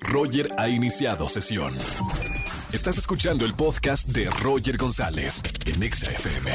Roger ha iniciado sesión. Estás escuchando el podcast de Roger González en Exa FM.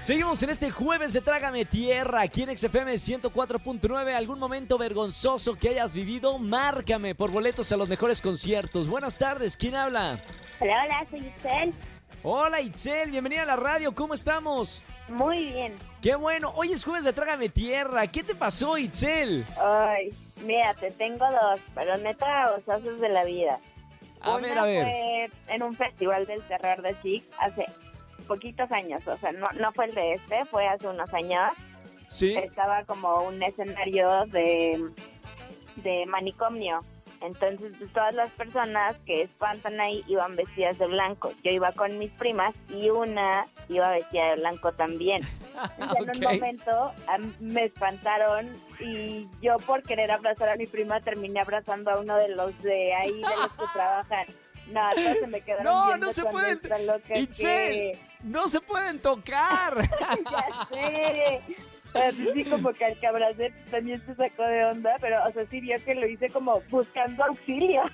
Seguimos en este jueves de Trágame Tierra, aquí en XFM 104.9. ¿Algún momento vergonzoso que hayas vivido? Márcame por boletos a los mejores conciertos. Buenas tardes, ¿quién habla? Hola, hola, soy Itzel. Hola Itzel, bienvenida a la radio, ¿cómo estamos? Muy bien. Qué bueno, hoy es jueves de Trágame Tierra. ¿Qué te pasó, Itzel? Ay, mira, te tengo dos, pero neta, osazos de la vida. A Una ver, a ver. fue en un festival del terror de Chic hace poquitos años, o sea, no, no fue el de este, fue hace unos años. Sí. Estaba como un escenario de, de manicomio. Entonces, pues, todas las personas que espantan ahí iban vestidas de blanco. Yo iba con mis primas y una iba vestida de blanco también. Entonces, en un momento me espantaron y yo por querer abrazar a mi prima terminé abrazando a uno de los de ahí, de los que trabajan. No, se me quedaron No, no se pueden. Itzel, que- no se pueden tocar. ya sé. Sí, como que al que abracé también se sacó de onda, pero, o sea, sí vio que lo hice como buscando auxilio.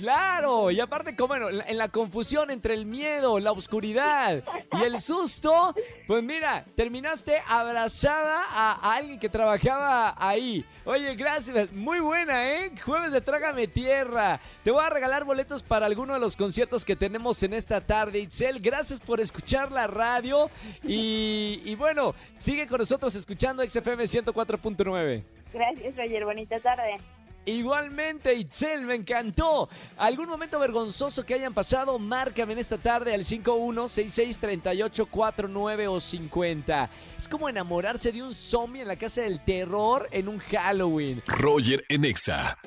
Claro, y aparte, como en la- confusión entre el miedo, la oscuridad y el susto, pues mira, terminaste abrazada a, a alguien que trabajaba ahí. Oye, gracias, muy buena, ¿eh? Jueves de Trágame Tierra. Te voy a regalar boletos para alguno de los conciertos que tenemos en esta tarde, Itzel. Gracias por escuchar la radio y, y bueno, sigue con nosotros escuchando XFM 104.9. Gracias, Roger. Bonita tarde. Igualmente, Itzel, me encantó. ¿Algún momento vergonzoso que hayan pasado? Márcame en esta tarde al 51663849 o 50. Es como enamorarse de un zombie en la casa del terror en un Halloween. Roger en Exa.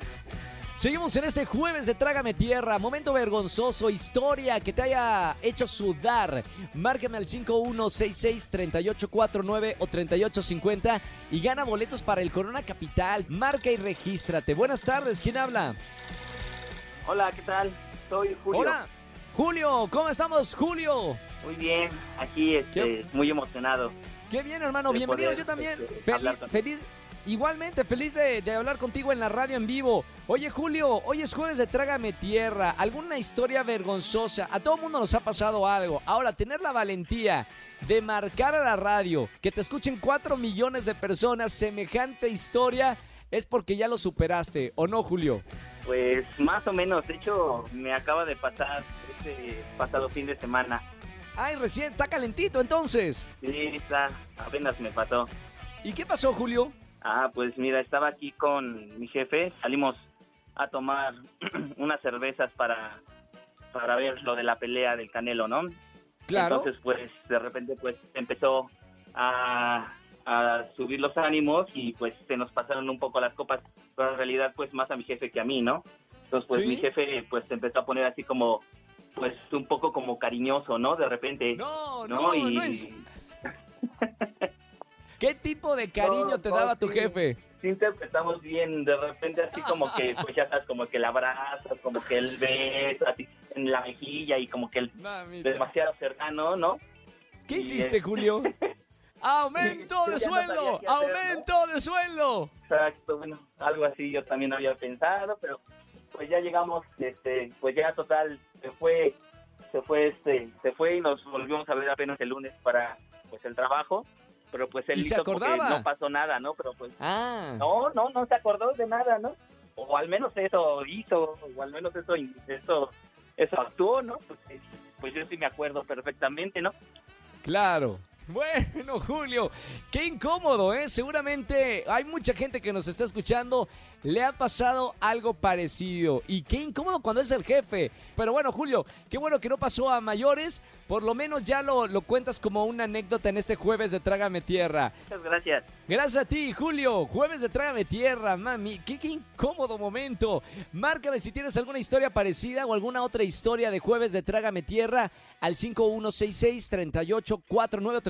Seguimos en este jueves de Trágame Tierra. Momento vergonzoso, historia que te haya hecho sudar. Márcame al 51663849 o 3850 y gana boletos para el Corona Capital. Marca y regístrate. Buenas tardes, ¿quién habla? Hola, ¿qué tal? Soy Julio. Hola. Julio, ¿cómo estamos, Julio? Muy bien, aquí este, ¿Qué? muy emocionado. Qué bien, hermano. Bienvenido. poder, Yo también. este, Feliz, feliz. Igualmente, feliz de, de hablar contigo en la radio en vivo. Oye, Julio, hoy es jueves de Trágame Tierra. ¿Alguna historia vergonzosa? A todo mundo nos ha pasado algo. Ahora, tener la valentía de marcar a la radio, que te escuchen cuatro millones de personas, semejante historia, es porque ya lo superaste, ¿o no, Julio? Pues más o menos, de hecho me acaba de pasar este pasado fin de semana. Ay, recién, está calentito entonces. Sí, está, apenas me pasó. ¿Y qué pasó, Julio? Ah, pues mira, estaba aquí con mi jefe, salimos a tomar unas cervezas para, para ver lo de la pelea del Canelo, ¿no? Claro. Entonces, pues, de repente, pues, empezó a, a subir los ánimos y, pues, se nos pasaron un poco las copas, pero en realidad, pues, más a mi jefe que a mí, ¿no? Entonces, pues, Sí. mi jefe, pues, se empezó a poner así como, pues, un poco como cariñoso, ¿no? De repente, no, no, ¿no? Y no es... ¿Qué tipo de cariño No, te no, daba tu jefe? sí interpretamos bien, de repente así como que, pues, ya sabes, como que el abrazas, como que el beso, así, en la mejilla y como que el Mamita. demasiado cercano, ¿no? ¿Qué hiciste, eh, Julio? ¡Aumento de no sueldo! hacer, ¿no? ¡Aumento de sueldo! Exacto, bueno, algo así yo también había pensado, pero pues ya llegamos, este, pues ya total, se fue, se fue, este, se fue y nos volvimos a ver apenas el lunes para, pues el trabajo, pero pues él ¿Y se hizo como que acordaba? no pasó nada, ¿no? Pero pues, Ah, no, no, no se acordó de nada, ¿no? O al menos eso hizo, o al menos eso, eso, eso actuó, ¿no? Pues, pues yo sí me acuerdo perfectamente, ¿no? claro. Bueno, Julio, qué incómodo, ¿eh? Seguramente hay mucha gente que nos está escuchando, le ha pasado algo parecido. Y qué incómodo cuando es el jefe. Pero bueno, Julio, qué bueno que no pasó a mayores. Por lo menos ya lo, lo cuentas como una anécdota en este jueves de Trágame Tierra. Muchas gracias. Gracias a ti, Julio. Jueves de Trágame Tierra, mami. Qué, qué incómodo momento. Márcame si tienes alguna historia parecida o alguna otra historia de Jueves de Trágame Tierra al